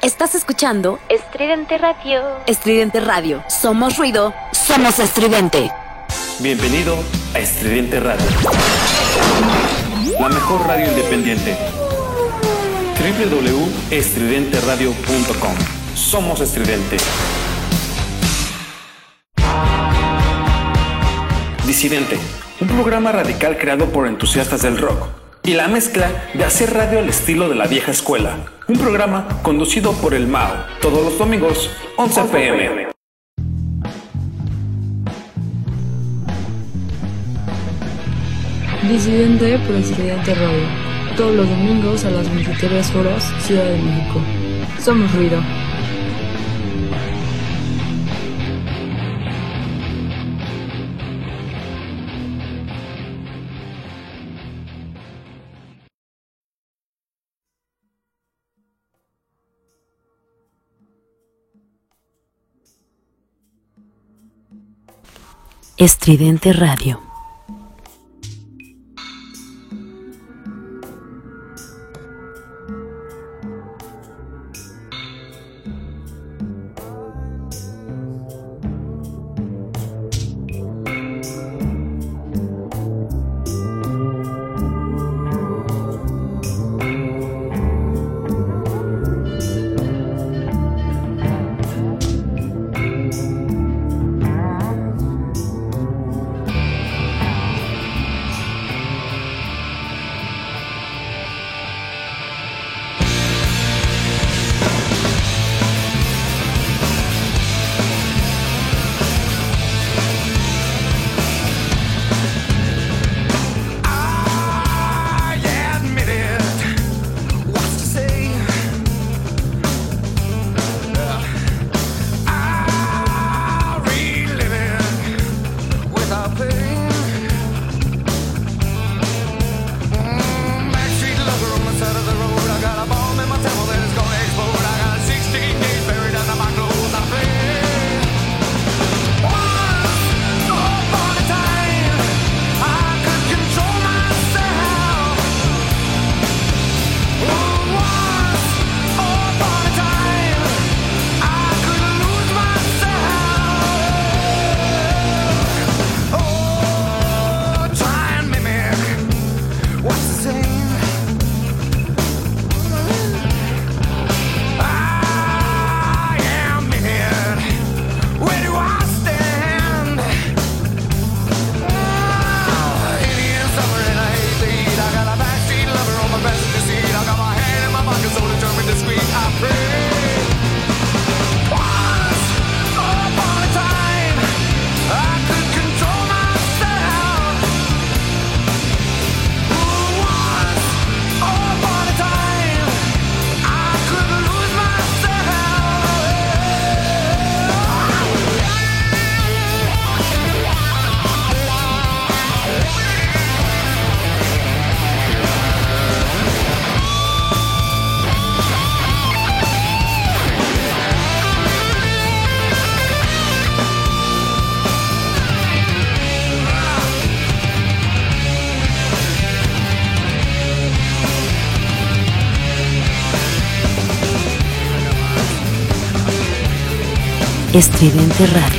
Estás escuchando Estridente Radio. Estridente Radio. Somos ruido, somos estridente. Bienvenido a Estridente Radio. La mejor radio independiente. www.estridenteradio.com. Somos estridente. Disidente, un programa radical creado por entusiastas del rock y la mezcla de hacer radio al estilo de la vieja escuela. Un programa conducido por el Mao, todos los domingos, 11 pm. Disidente por Estudiante Radio. Todos los domingos a las 23 horas, Ciudad de México. Somos ruido. Estridente Radio. Estridente Radio.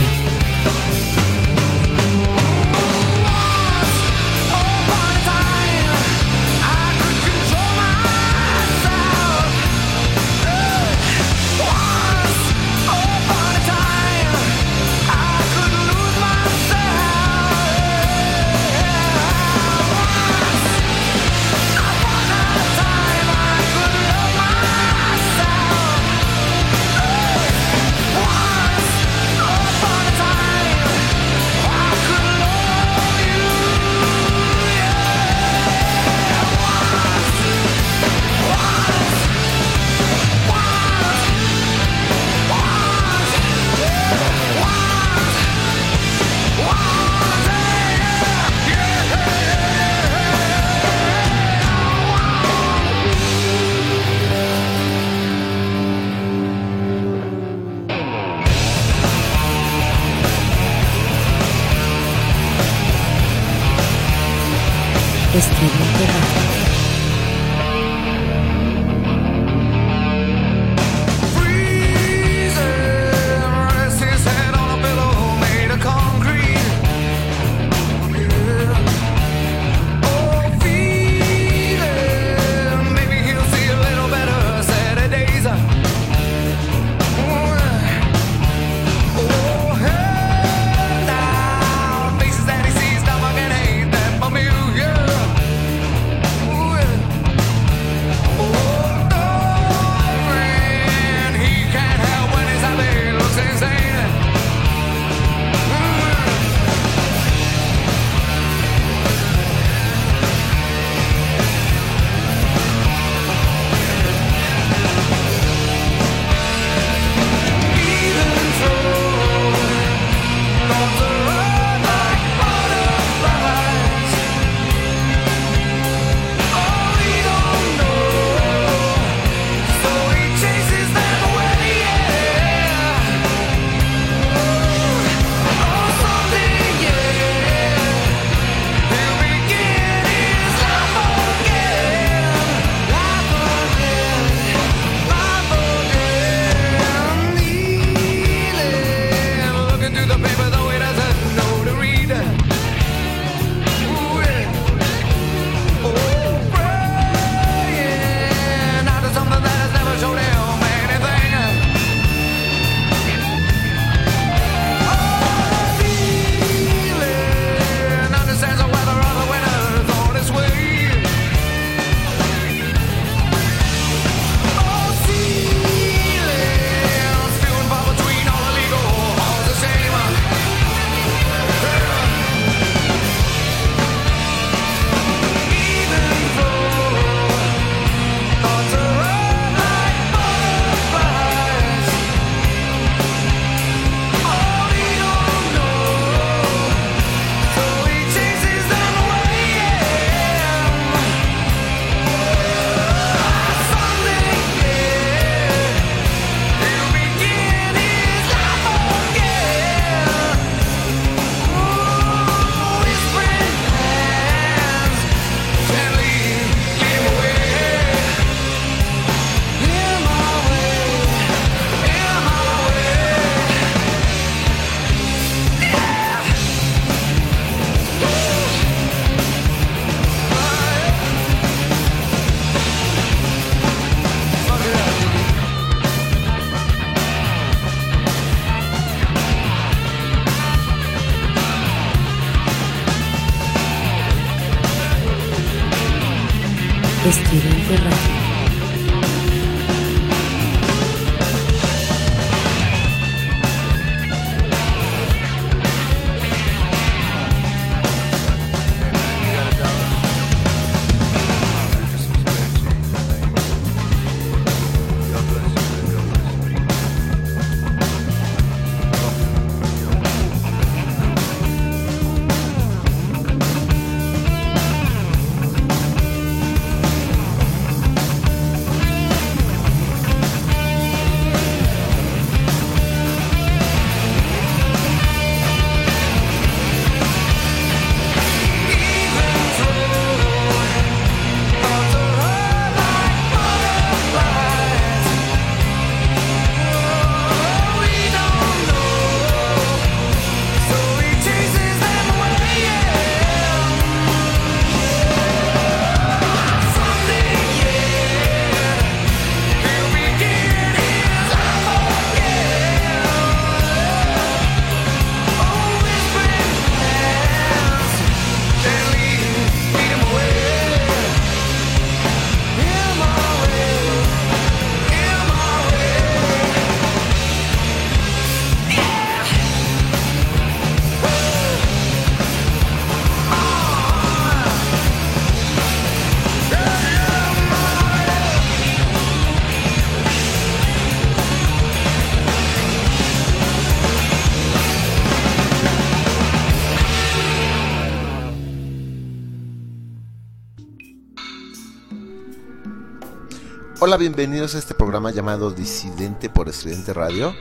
Hola, bienvenidos a este programa llamado Disidente por Estudiante Radio.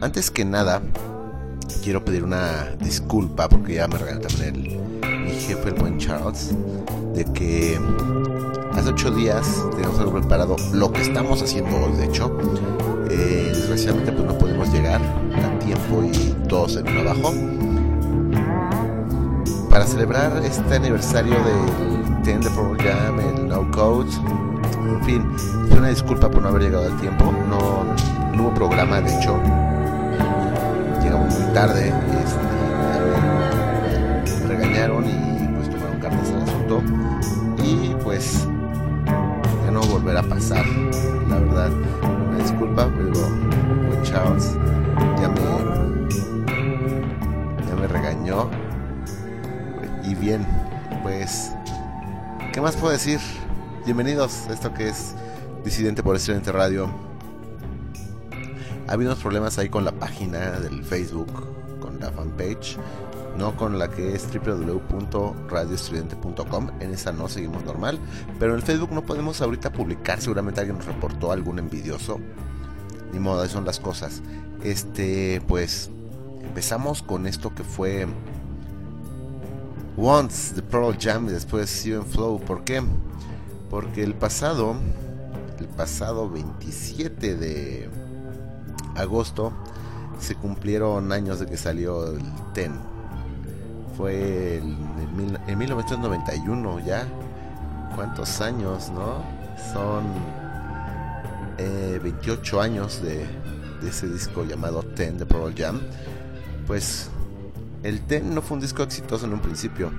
Antes que nada, quiero pedir una disculpa porque ya me regaló también el, mi jefe, el buen Charles, de que hace ocho días teníamos algo preparado, lo que estamos haciendo hoy, de hecho. Eh, desgraciadamente pues no pudimos llegar a tiempo y todo se vino abajo. Para celebrar este aniversario del 10 de Pro Jam, el No Code, en fin, una disculpa por no haber llegado al tiempo. No, no hubo programa, de hecho, llegamos muy tarde. Este, me regañaron y pues tomaron cartas al asunto. Y pues ya no volverá a pasar, la verdad. Una disculpa, pero Charles ya me, ya me regañó. Y bien, pues, ¿qué más puedo decir? Bienvenidos a esto que es Disidente por Estudiante Radio. Ha habido unos problemas ahí con la página del Facebook, con la fanpage, no con la que es www.radioestudiante.com. En esa no seguimos normal, pero en el Facebook no podemos ahorita publicar. Seguramente alguien nos reportó algún envidioso. Ni modo, son las cosas. Este, pues, empezamos con esto que fue Once, The Pearl Jam y después Steven Flow. ¿Por qué? Porque el pasado, el pasado 27 de agosto, se cumplieron años de que salió el TEN. Fue el, en 1991 ya. ¿Cuántos años, no? Son eh, 28 años de, de, ese disco llamado Ten de Pearl Jam. Pues el Ten no fue un disco exitoso en un principio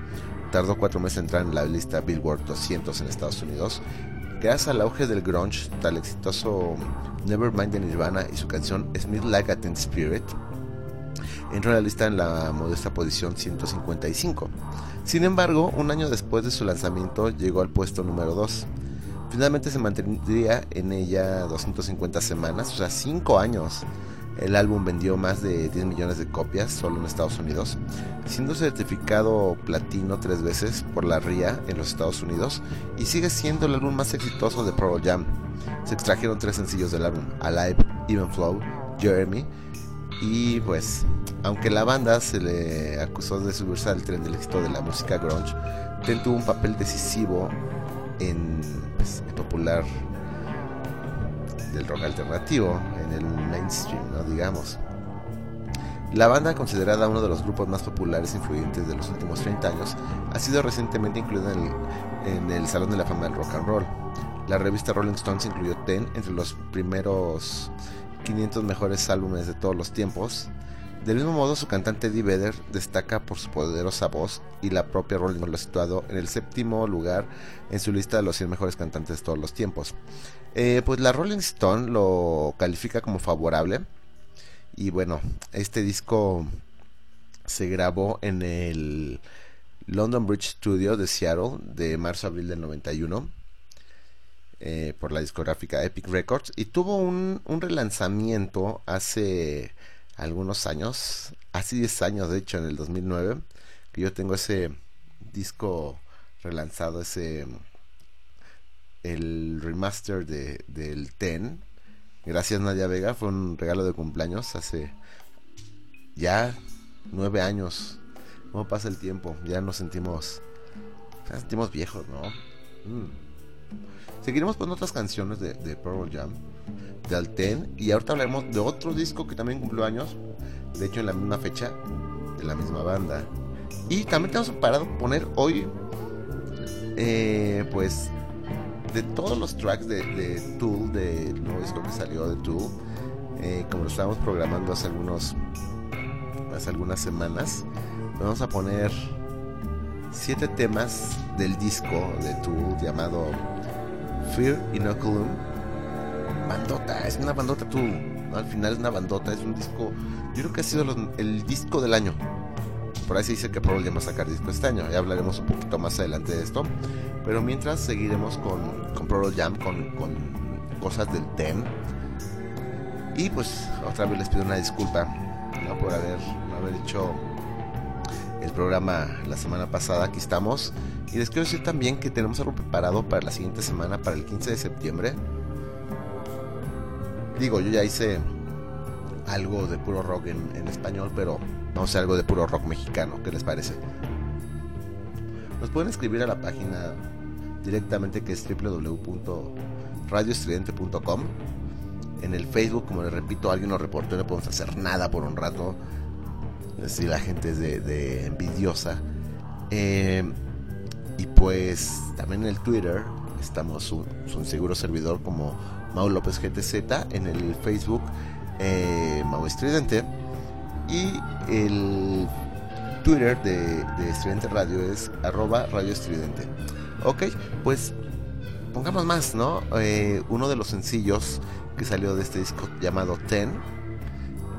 tardó cuatro meses en entrar en la lista Billboard 200 en Estados Unidos. Gracias al auge del grunge, tal exitoso Nevermind de Nirvana y su canción Smith Like a Teen Spirit, entró en la lista en la modesta posición 155. Sin embargo, un año después de su lanzamiento llegó al puesto número 2. Finalmente se mantendría en ella 250 semanas, o sea, 5 años. El álbum vendió más de 10 millones de copias solo en Estados Unidos, siendo certificado platino tres veces por la RIA en los Estados Unidos y sigue siendo el álbum más exitoso de Pearl Jam. Se extrajeron tres sencillos del álbum, Alive, Even Flow, Jeremy y pues, aunque la banda se le acusó de subirse al tren del éxito de la música grunge, Ten tuvo un papel decisivo en pues, popular del rock alternativo en el mainstream, ¿no? digamos. La banda, considerada uno de los grupos más populares e influyentes de los últimos 30 años, ha sido recientemente incluida en el, Salón de la Fama del Rock and Roll. La revista Rolling Stones incluyó Ten entre los primeros 500 mejores álbumes de todos los tiempos Del mismo modo, su cantante Eddie Vedder destaca por su poderosa voz y la propia Rolling lo ha situado en el séptimo lugar en su lista de los 100 mejores cantantes de todos los tiempos. Eh, pues la Rolling Stone lo califica como favorable. Y bueno, este disco se grabó en el London Bridge Studio de Seattle de marzo a abril del 91 eh, por la discográfica Epic Records. Y tuvo un, un relanzamiento hace algunos años, hace 10 años de hecho, en el 2009, que yo tengo ese disco relanzado, ese el remaster de, del Ten. Gracias Nadia Vega, fue un regalo de cumpleaños hace ya nueve años. ¿Cómo pasa el tiempo? Ya nos sentimos, sentimos viejos, ¿no? Mm. Seguiremos con otras canciones de, de Pearl Jam del Ten. Y ahorita hablaremos de otro disco que también cumplió años. De hecho, en la misma fecha. De la misma banda. Y también tenemos parado poner hoy. Eh, pues. De todos los tracks de, de Tool. Del nuevo disco que salió de Tool. Eh, como lo estábamos programando hace algunos. Hace algunas semanas. Vamos a poner. Siete temas del disco de Tool llamado Fear Inoculum bandota, es una bandota tú. Al final es una bandota, es un disco. Yo creo que ha sido el disco del año. Por ahí se dice que Pearl va a sacar disco este año. Ya hablaremos un poquito más adelante de esto. Pero mientras seguiremos con, con Pearl Jam, con, con cosas del TEN. Y pues otra vez les pido una disculpa por haber, no haber hecho el programa la semana pasada. Aquí estamos. Y les quiero decir también que tenemos algo preparado para la siguiente semana, para el 15 de septiembre. Digo, yo ya hice algo de puro rock en, español, pero vamos a algo de puro rock mexicano. ¿Qué les parece? Nos pueden escribir a la página directamente que es www.radioestridente.com. En el Facebook, como les repito, alguien nos reportó, no podemos hacer nada por un rato. Si la gente es de, envidiosa. Eh, y pues también en el Twitter estamos un, un seguro servidor como Mau López GTZ, en el Facebook eh, Mau y el Twitter de, Estridente Radio es arroba Radio Estridente. Ok, pues pongamos más, ¿no? Eh, uno de los sencillos que salió de este disco llamado Ten,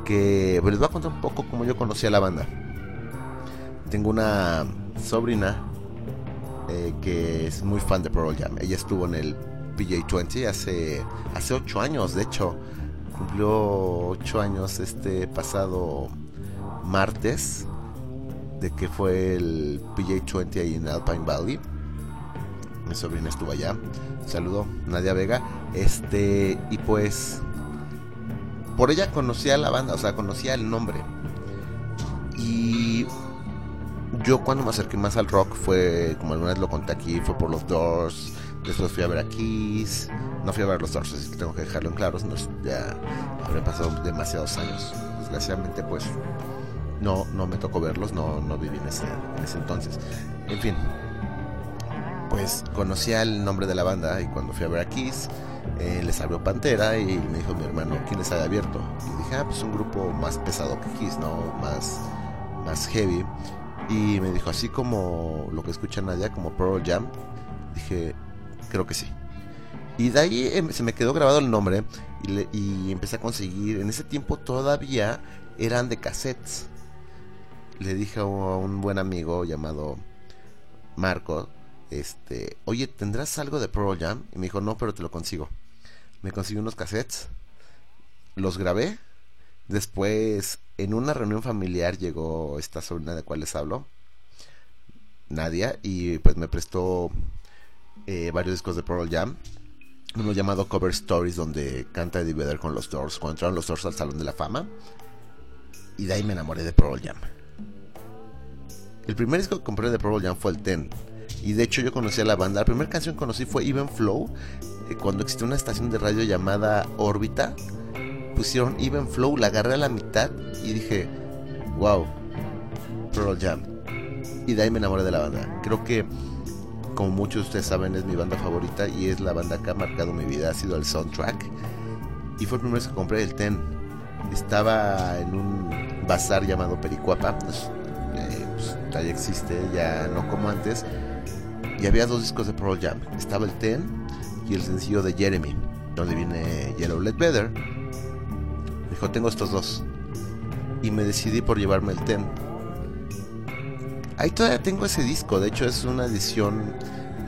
que pues, les voy a contar un poco cómo yo conocí a la banda. Tengo una sobrina eh, que es muy fan de Pearl Jam. Ella estuvo en el PJ20 hace, hace 8 años, de hecho, cumplió 8 años este pasado martes de que fue el PJ20 ahí en Alpine Valley. Mi sobrina estuvo allá. Saludo, Nadia Vega. Este, y pues, por ella conocía la banda, o sea, conocía el nombre. Y yo cuando me acerqué más al rock fue, como alguna vez lo conté aquí, fue por los Doors, Después fui a ver a Kiss. No fui a ver los Doors, así que tengo que dejarlo en claro. ya habrán pasado demasiados años. Desgraciadamente, pues no, no me tocó verlos, no, no viví en ese, en ese entonces. En fin, pues conocía el nombre de la banda y cuando fui a ver a Kiss, eh, les abrió Pantera y me dijo mi hermano, ¿quién les había abierto? Y dije, ah, pues un grupo más pesado que Kiss, ¿no? Más, más heavy. Y me dijo, así como lo que escucha Nadia, como Pearl Jam. Dije, creo que sí. Y de ahí em, se me quedó grabado el nombre y, empecé a conseguir. En ese tiempo todavía eran de cassettes. Le dije a un buen amigo llamado Marco, este, oye, ¿tendrás algo de Pearl Jam? Y me dijo, no, pero te lo consigo. Me conseguí unos cassettes, los grabé. Después, en una reunión familiar llegó esta sobrina de cual les hablo, Nadia, y pues me prestó eh, varios discos de Pearl Jam. Uno llamado Cover Stories, donde canta Eddie con los Doors, cuando entraron los Doors al Salón de la Fama. Y de ahí me enamoré de Pearl Jam. El primer disco que compré de Pearl Jam fue el Ten. Y de hecho yo conocí a la banda. La primera canción que conocí fue Even Flow. Eh, cuando existió una estación de radio llamada Órbita. Pusieron Even Flow, la agarré a la mitad y dije, wow, Pearl Jam. Y de ahí me enamoré de la banda. Creo que como muchos de ustedes saben, es mi banda favorita y es la banda que ha marcado mi vida. Ha sido el soundtrack. Y fue el primero que compré el Ten. Estaba en un bazar llamado Pericuapa. Eh, pues, todavía existe, ya no como antes. Y había dos discos de Pearl Jam. Estaba el Ten y el sencillo de Jeremy, donde viene Yellow Ledbetter. Dijo, tengo estos dos. Y me decidí por llevarme el Ten. Ahí todavía tengo ese disco, de hecho es una edición,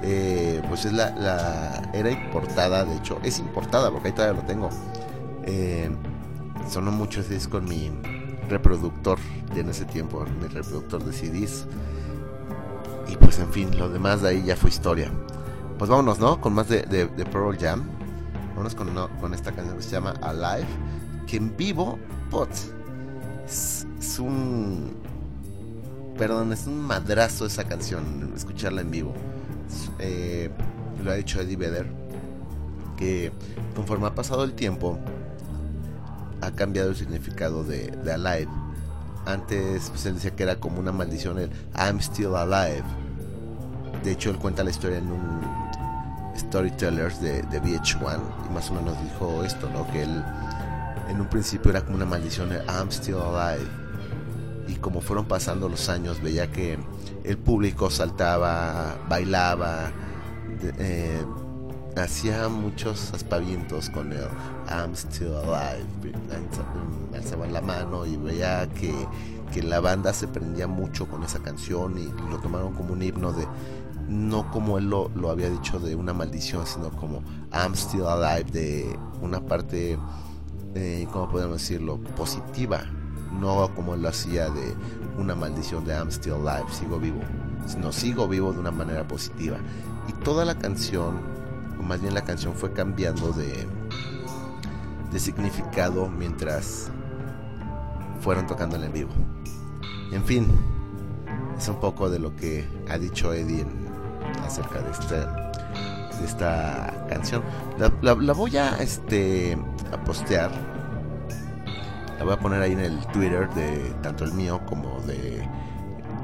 eh, pues es la, la, era importada, de hecho es importada porque ahí todavía lo tengo. Eh, sonó mucho ese disco en mi reproductor de en ese tiempo, mi reproductor de CDs. Y pues en fin, lo demás de ahí ya fue historia. Pues vámonos, ¿no? Con más de, de, Pearl Jam. Vámonos con, esta canción que se llama Alive. Que en vivo, pot, es, es un perdón, es un madrazo esa canción, escucharla en vivo. Eh, lo ha dicho Eddie Vedder, que conforme ha pasado el tiempo, ha cambiado el significado de, Alive. Antes pues, él decía que era como una maldición el I'm still alive. De hecho, él cuenta la historia en un Storytellers de, de VH1 y más o menos dijo esto, ¿no? Que él en un principio era como una maldición el I'm still alive y como fueron pasando los años veía que el público saltaba, bailaba, eh, hacía muchos aspavientos con el I'm still alive, alzaban la mano y veía que, que, la banda se prendía mucho con esa canción y lo tomaron como un himno de no como él lo, lo había dicho de una maldición, sino como I'm still alive de una parte, eh, ¿cómo podemos decirlo?, positiva no como lo hacía de una maldición de I'm still alive, sigo vivo, sino sigo vivo de una manera positiva. Y toda la canción, o más bien la canción fue cambiando de, de significado mientras fueron tocando en vivo. En fin, es un poco de lo que ha dicho Eddie en, acerca de esta, de esta canción. La, voy a, este, a postear la voy a poner ahí en el Twitter de tanto el mío como de,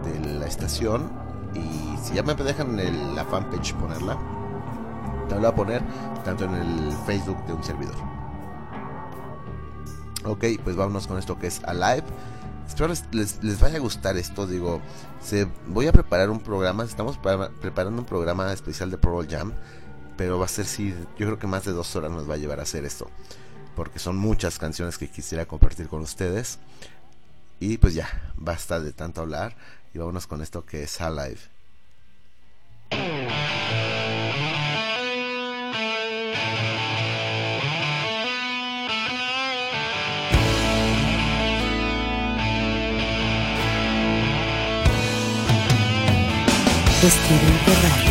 de la estación. Y si ya me dejan el, la fanpage ponerla, la voy a poner tanto en el Facebook de un servidor. Ok, pues vámonos con esto que es Alive. Espero les, les, vaya a gustar esto. Digo, se, voy a preparar un programa. Estamos para, preparando un programa especial de Pearl Jam. Pero va a ser, sí, yo creo que más de dos horas nos va a llevar a hacer esto porque son muchas canciones que quisiera compartir con ustedes. Y pues ya, basta de tanto hablar y vámonos con esto que es Alive. Estridente Radio.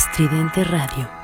Estridente Radio.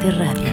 Estridente Radio.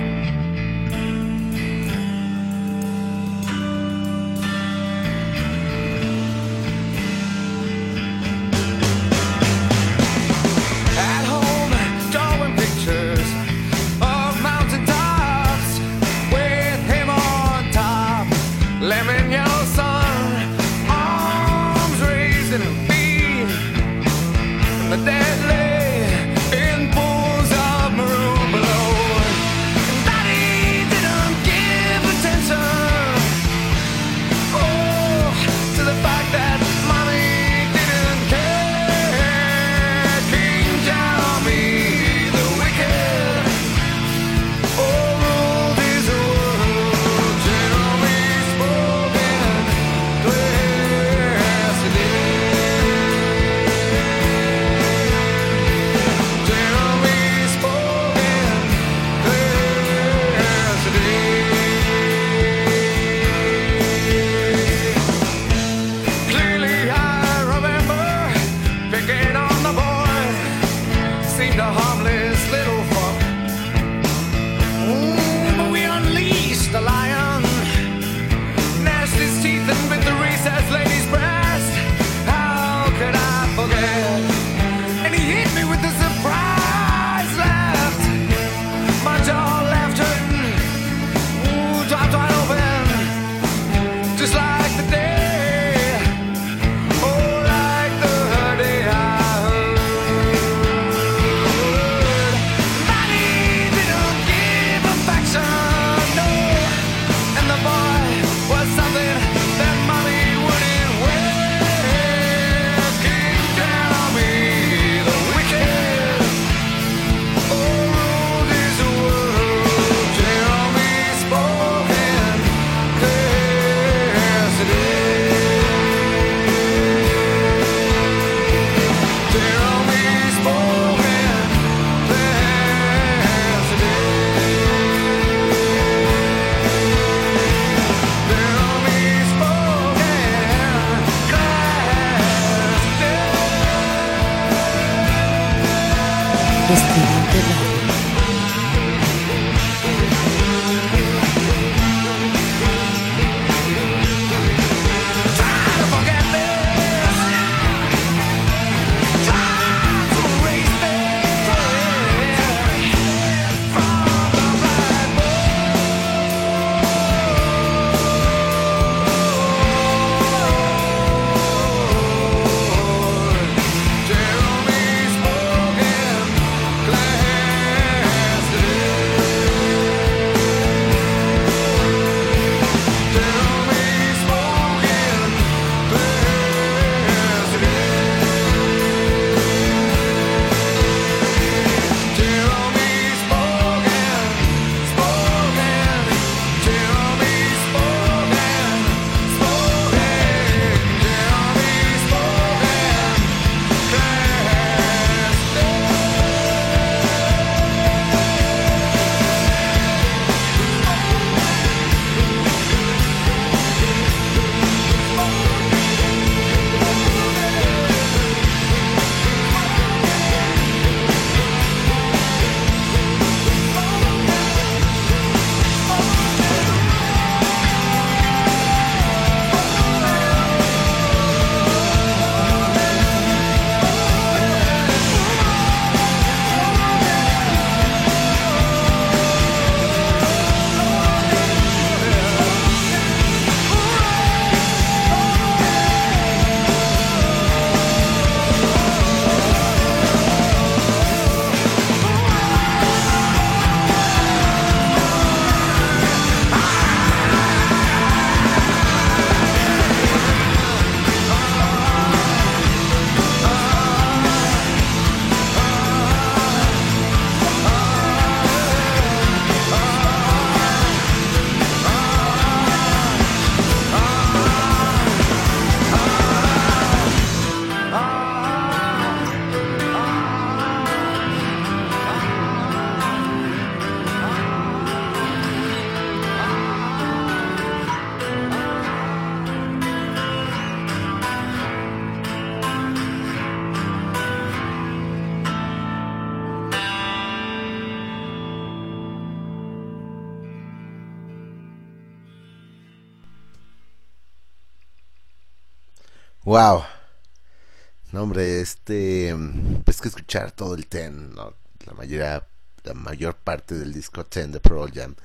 El Ten, ¿no? La mayoría, la mayor parte del disco Ten de Pearl Jam.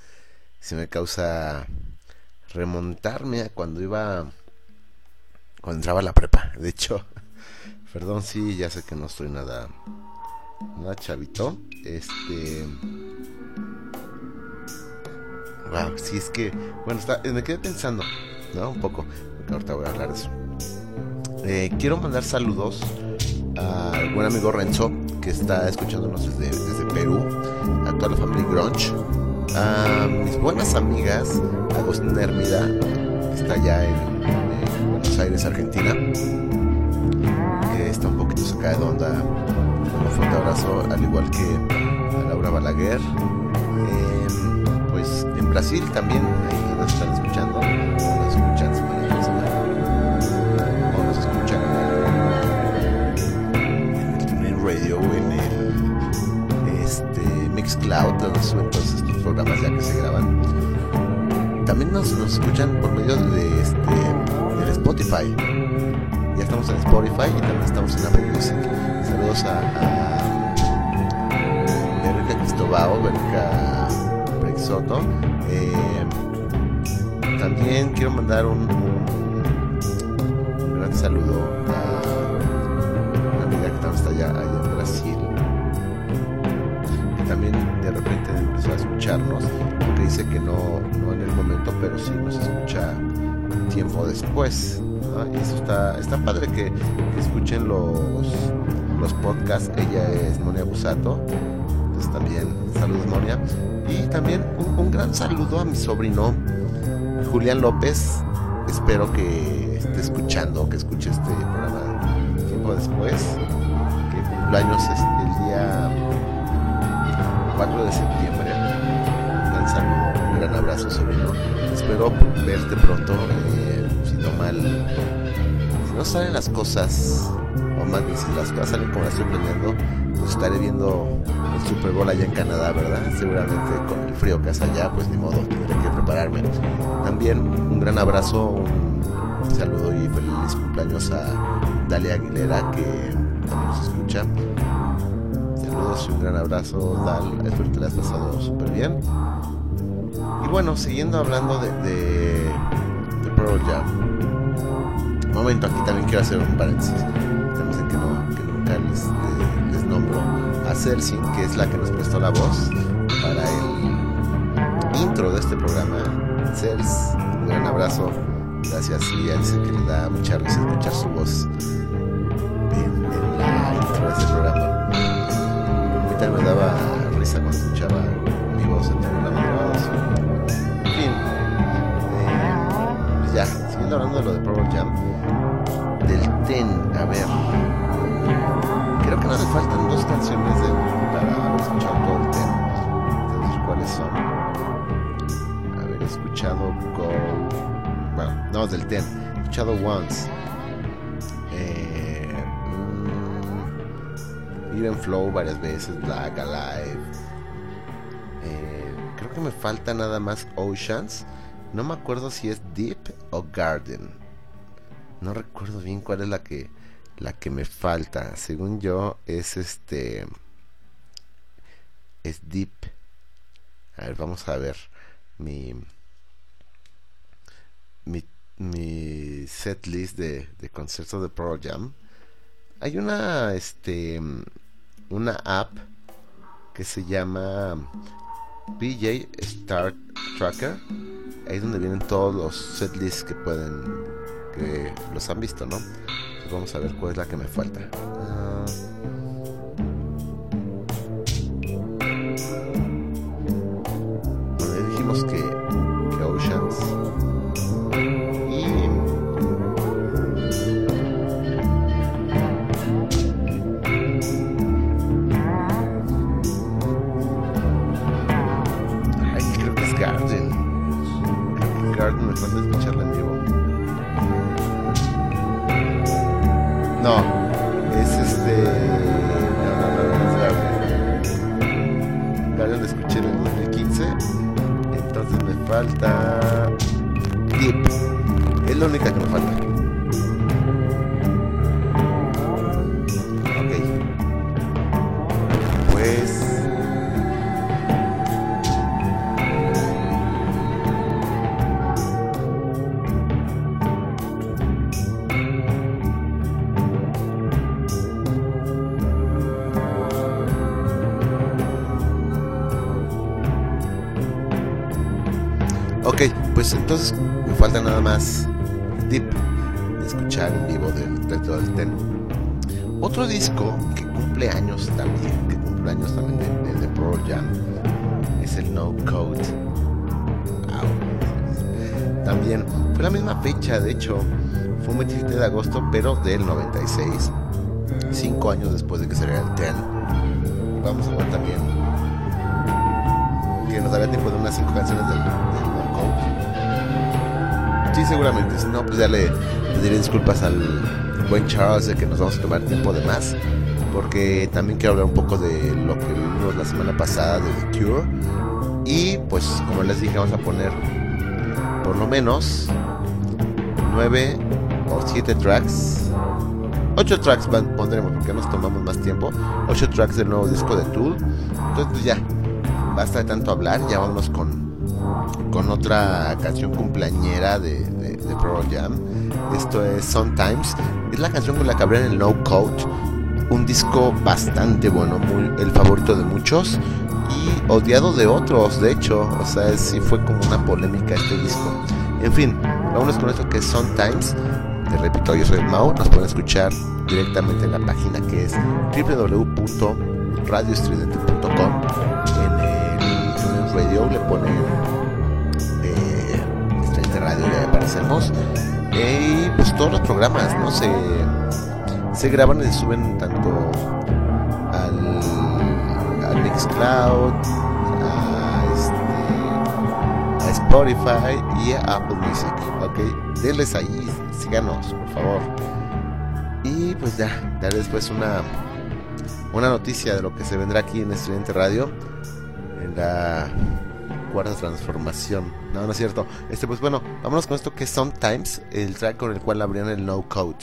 Se me causa remontarme a cuando iba. Cuando entraba la prepa. De hecho, perdón, sí, ya sé que no estoy nada. Nada chavito. Este. Wow, sí, es que. Bueno, está, me quedé pensando, ¿no? Un poco. Porque ahorita voy a hablar de eso. Eh, quiero mandar saludos al buen amigo Renzo, que está escuchándonos desde, Perú, a toda la familia Grunge, a mis buenas amigas, Agustín Hermida, que está allá en, en Buenos Aires, Argentina, que está un poquito sacada de onda. Un fuerte abrazo, al igual que a Laura Balaguer. Em, pues en Brasil también, ahí nos están escuchando, Suben todos estos programas ya que se graban. También nos, nos escuchan por medio de este, del Spotify. Ya estamos en Spotify y también estamos en Apple Music. Saludos a, a Verónica Cristobao, Verónica Prexoto. Eh, también quiero mandar un, un- un gran saludo a porque dice que no, no en el momento, pero sí nos escucha tiempo después. Y eso está, está padre que, que escuchen los, los podcasts. Ella es Monia Busato. Entonces también, saludos Monia. Y también un, un gran saludo a mi sobrino Julián López. Espero que esté escuchando, que escuche este programa tiempo después. Que cumpleaños es el día 4 de septiembre. Espero verte pronto. eh, si no mal, si no salen las cosas, o más bien si las cosas salen como las estoy planeando, pues estaré viendo el Super Bowl allá en Canadá, ¿verdad? Seguramente con el frío que hace allá, pues ni modo, tendré que prepararme. También un gran abrazo, un saludo y feliz cumpleaños a Dalia Aguilera, que nos escucha. Saludos y un gran abrazo, Dal. Espero que te la has pasado súper bien. Bueno, siguiendo hablando de, de, de Jam. Momento, aquí también quiero hacer un paréntesis. Que, no, que nunca les, nombro a Celsin, que es la que nos prestó la voz para el intro de este programa. Cels, un gran abrazo. Gracias. Y ella dice que le da mucha risa escuchar su voz en, en la intro de este programa. A mí también me daba risa cuando hablando de lo de Power Jam, del Ten, a ver, creo que no le faltan dos canciones de para haber escuchado todo el Ten. Entonces, ¿cuáles son? Haber escuchado Go, bueno, no, del Ten, he escuchado Once. Eh, mm, Ir en Flow varias veces, Black Alive. Eh, creo que me falta nada más Oceans. No me acuerdo si es Deep Garden. No recuerdo bien cuál es la que la que me falta. Según yo es este es Deep. A ver, vamos a ver mi mi, mi set list de, de conciertos de Pro Jam. Hay una este una app que se llama PJ Start Tracker. Ahí es donde vienen todos los setlists que pueden, que los han visto, ¿no? Entonces vamos a ver cuál es la que me falta. Ya dijimos que, que Oceans. Garden me falta escucharla en vivo. No, es este. No, no, no, no es. Garden la escuché en el 2015. Entonces me falta. Deep. Es la única que me falta. Pues entonces me falta nada más Deep de escuchar en vivo del Retro del Ten. Otro disco que cumple años también, que cumple años también de, de, de Pearl Jam, es el No Code. También fue la misma fecha, de hecho, fue un 27 de agosto, pero del 96, cinco años después de que saliera el Ten. Vamos a ver también que nos daría tiempo de unas cinco canciones del, seguramente. Si no, pues ya le, le diré disculpas al buen Charles de que nos vamos a tomar tiempo de más. Porque también quiero hablar un poco de lo que vimos la semana pasada de The Cure. Y pues, como les dije, vamos a poner por lo menos nueve o siete tracks. Ocho tracks van- pondremos porque nos tomamos más tiempo. Ocho tracks del nuevo disco de Tool. Entonces, pues ya, basta de tanto hablar. Ya vámonos con, con otra canción cumpleañera de, de, Pearl Jam. Esto es Sometimes. Es la canción con la que abren el No Code. Un disco bastante bueno, muy, el favorito de muchos y odiado de otros, de hecho. O sea, sí fue como una polémica este disco. En fin, vámonos con esto que es Sometimes. Te repito, yo soy Mau. Nos pueden escuchar directamente en la página que es www.radioestridente.com. En el Radio le ponen hacemos. Eh, y pues todos los programas, ¿no? Se, se graban y se suben tanto al, al Nextcloud, a, este, a Spotify y a Apple Music, ¿ok? Denles ahí, síganos, por favor. Y pues ya, daré después una, una noticia de lo que se vendrá aquí en Estudiante Radio. En la cuarta transformación. No, no es cierto. Este, pues bueno, vámonos con esto que es Sometimes, el track con el cual abrían el No Code.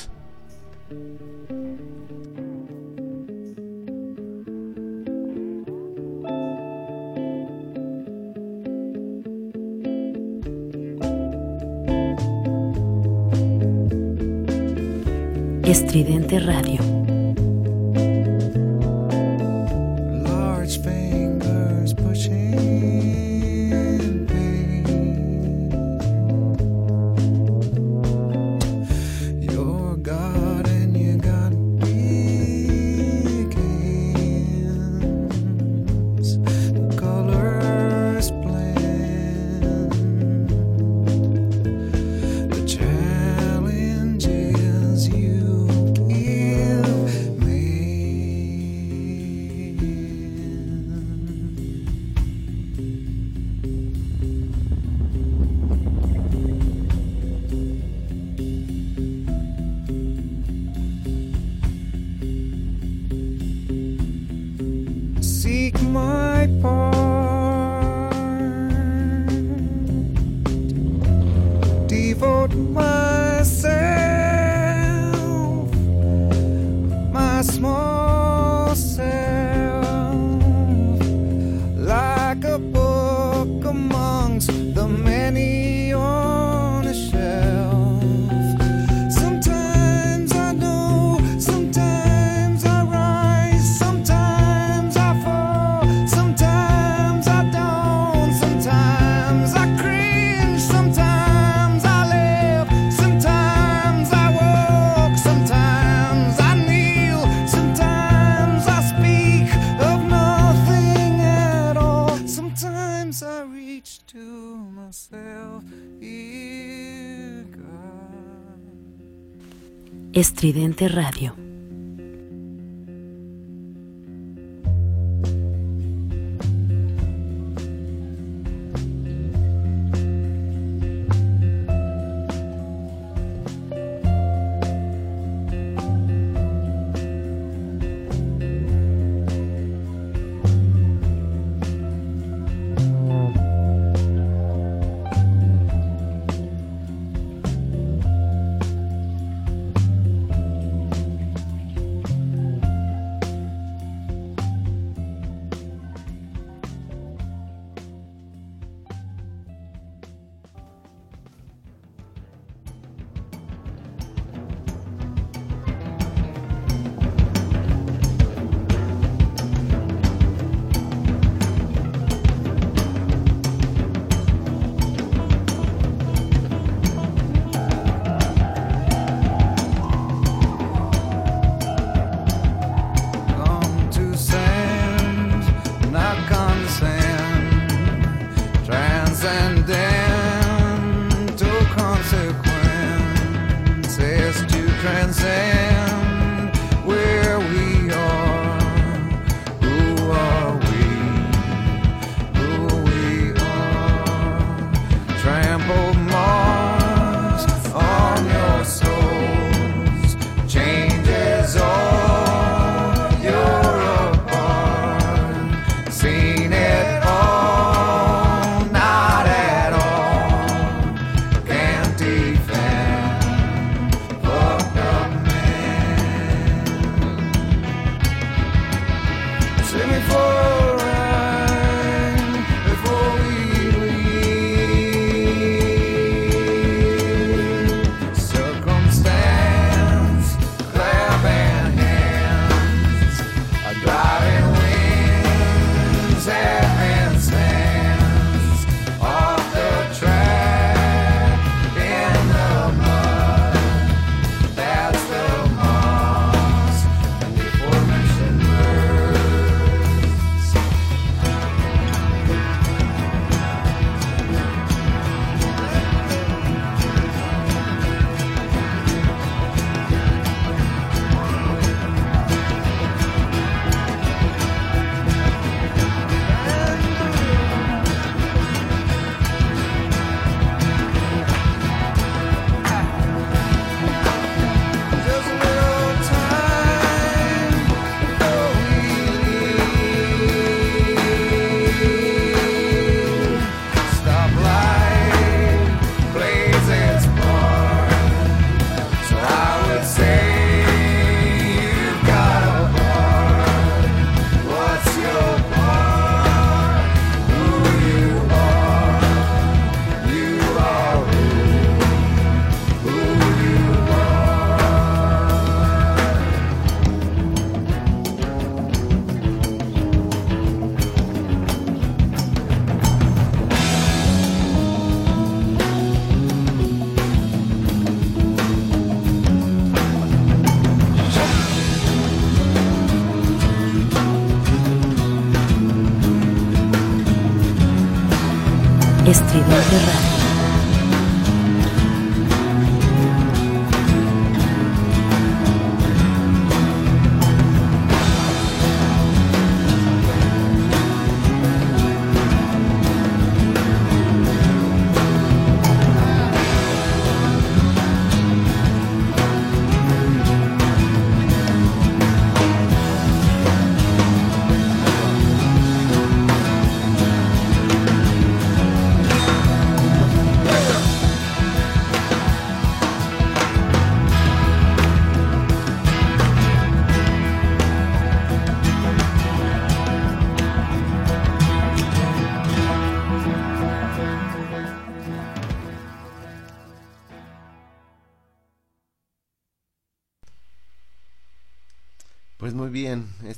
Estridente Radio. Estridente Radio.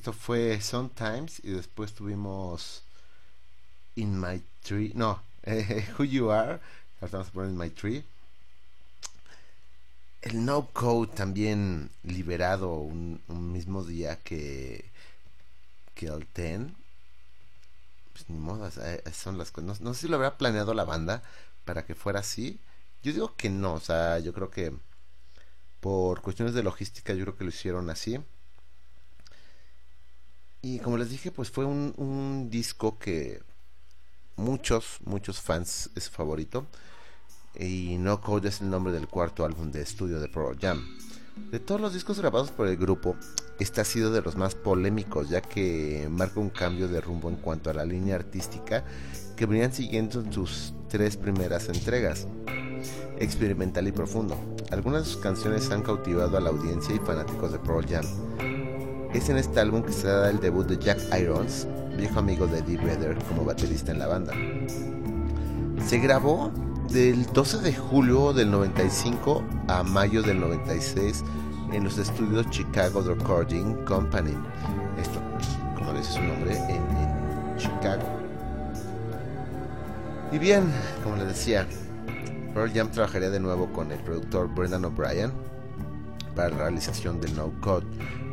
Esto fue Sometimes y después tuvimos In My Tree, no, Who You Are, ahora vamos a poner In My Tree. El No Code también liberado un, mismo día que, que el Ten. Pues ni modo, eh, son las cosas. No sé si lo habrá planeado la banda para que fuera así. Yo digo que no, o sea, yo creo que por cuestiones de logística, yo creo que lo hicieron así. Y como les dije, pues fue un, disco que muchos, muchos fans es su favorito. Y No Code es el nombre del cuarto álbum de estudio de Pearl Jam. De todos los discos grabados por el grupo, este ha sido de los más polémicos, ya que marca un cambio de rumbo en cuanto a la línea artística que venían siguiendo en sus tres primeras entregas, experimental y profundo. Algunas de sus canciones han cautivado a la audiencia y fanáticos de Pearl Jam. Es en este álbum que se da el debut de Jack Irons, viejo amigo de Eddie Vedder como baterista en la banda. Se grabó del 12 de julio del 95 a mayo del 96 en los estudios Chicago Recording Company. Esto, como dice su nombre, en, en Chicago. Y bien, como les decía, Pearl Jam trabajaría de nuevo con el productor Brendan O'Brien para la realización de No Code.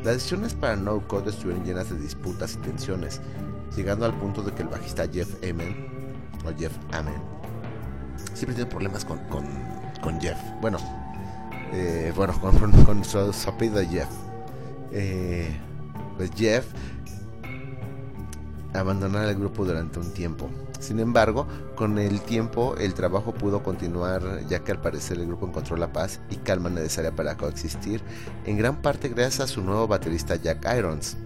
Las decisiones para No Code estuvieron llenas de disputas y tensiones, llegando al punto de que el bajista Jeff Amen, o Jeff Amen, siempre tiene problemas con, con, con Jeff. Bueno, eh, bueno, con, con, su, su apellido Jeff. Eh, pues Jeff abandonar el grupo durante un tiempo. Sin embargo, con el tiempo el trabajo pudo continuar ya que al parecer el grupo encontró la paz y calma necesaria para coexistir, en gran parte gracias a su nuevo baterista Jack Irons.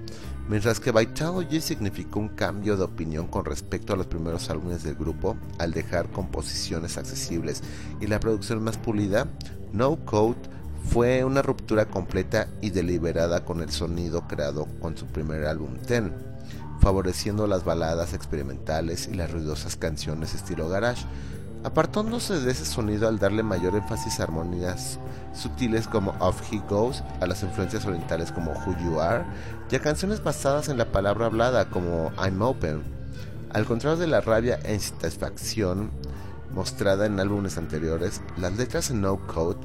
Mientras que Vitalogy significó un cambio de opinión con respecto a los primeros álbumes del grupo, al dejar composiciones accesibles y la producción más pulida, No Code fue una ruptura completa y deliberada con el sonido creado con su primer álbum Ten favoreciendo las baladas experimentales y las ruidosas canciones estilo garage, apartándose de ese sonido al darle mayor énfasis a armonías sutiles como Off He Goes, a las influencias orientales como Who You Are y a canciones basadas en la palabra hablada como I'm Open. Al contrario de la rabia e insatisfacción mostrada en álbumes anteriores, las letras en No Code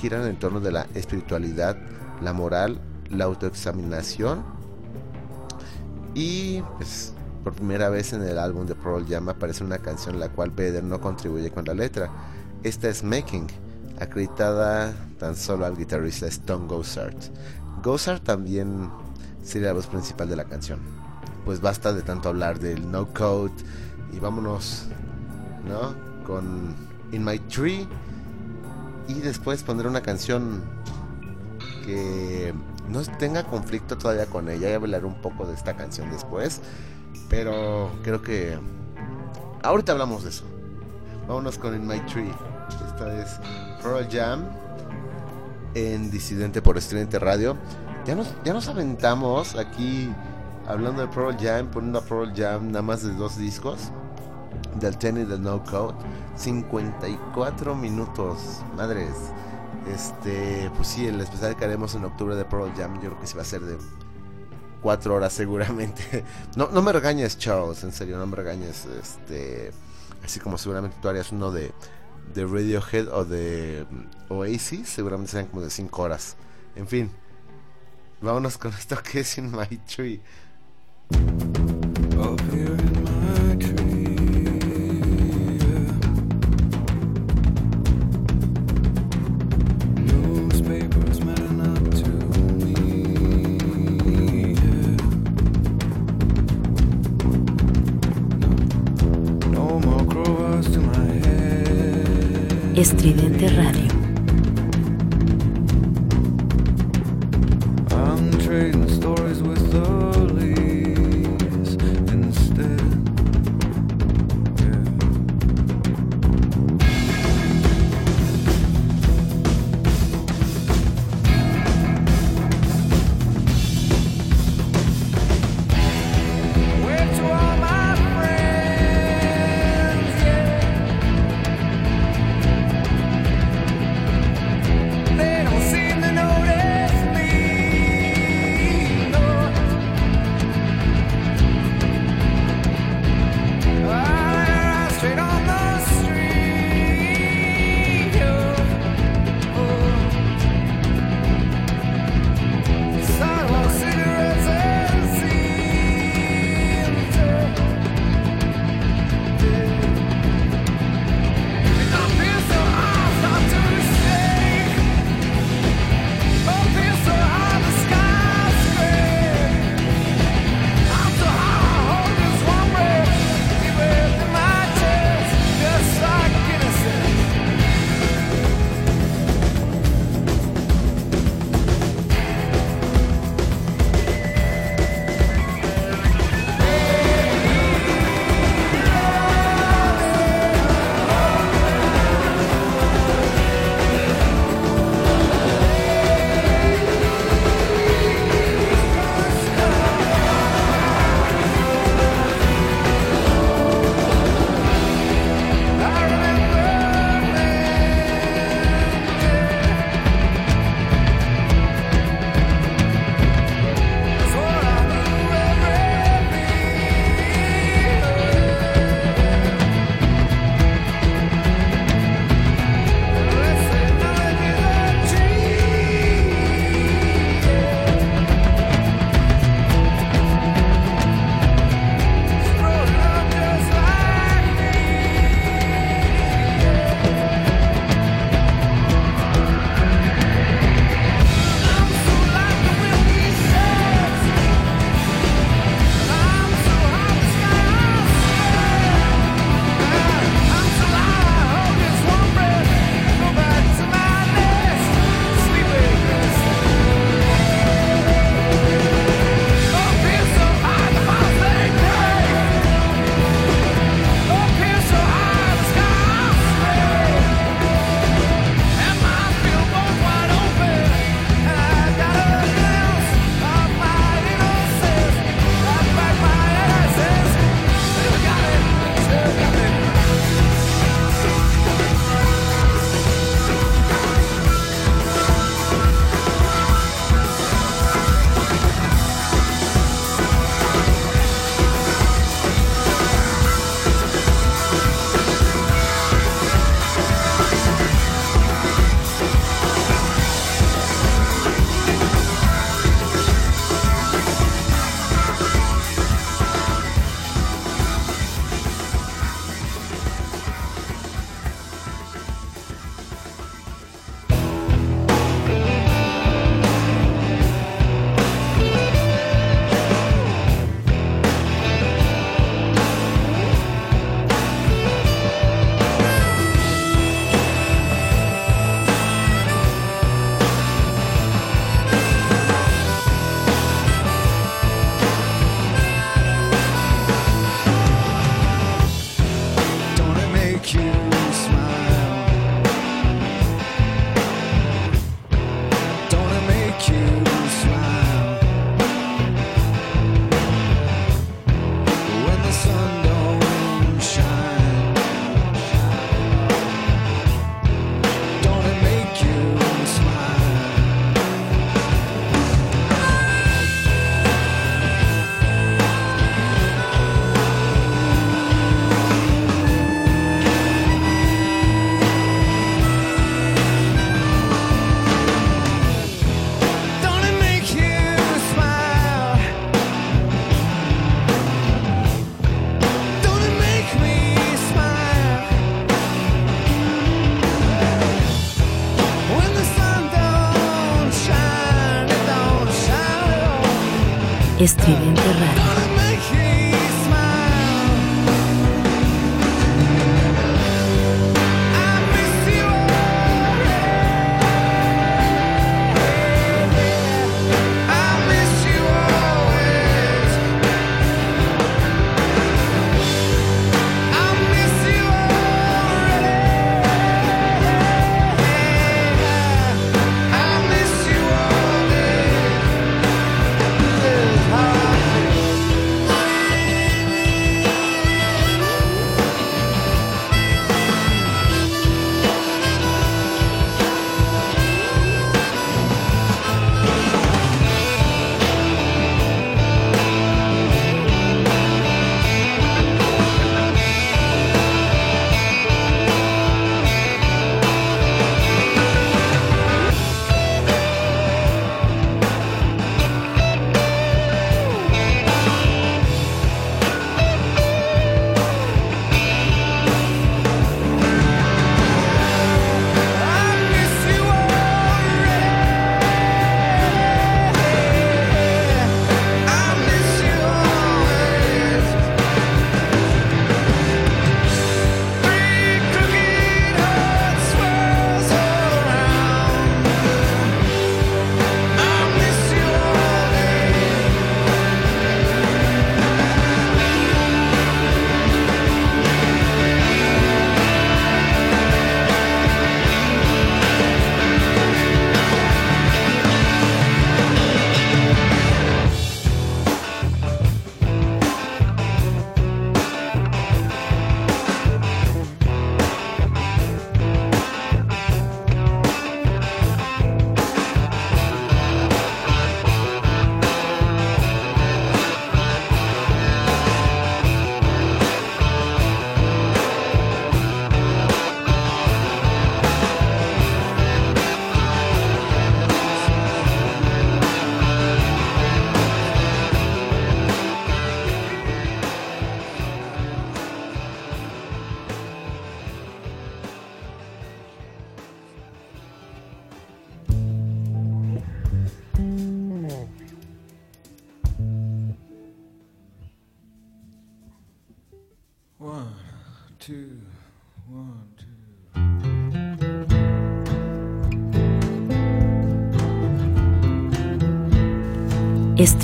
giran en torno de la espiritualidad, la moral, la autoexaminación y pues por primera vez en el álbum de Pearl Jam aparece una canción en la cual Vedder no contribuye con la letra. Esta es Making, acreditada tan solo al guitarrista Stone Gossard. Gossard también sería la voz principal de la canción. Pues basta de tanto hablar del no code y vámonos, ¿no? Con In My Tree y después pondré una canción que no tenga conflicto todavía con ella. Ya hablaré un poco de esta canción después. Pero creo que ahorita hablamos de eso. Vámonos con In My Tree. Esta es Pearl Jam en Disidente por Estridente Radio. Ya nos, ya nos aventamos aquí hablando de Pearl Jam, poniendo a Pearl Jam nada más de dos discos. Del Ten y del No Code. 54 minutos. Madres. Este, pues sí, el especial que haremos en octubre de Pearl Jam, yo creo que sí va a ser de cuatro horas seguramente. No, no me regañes, Charles, en serio, no me regañes. Este, así como seguramente tú harías uno de, de Radiohead o de Oasis, seguramente serían como de cinco horas. En fin, vámonos con esto que es In My Tree. Estridente Radio.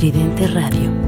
Estridente Radio.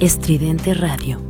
Estridente Radio.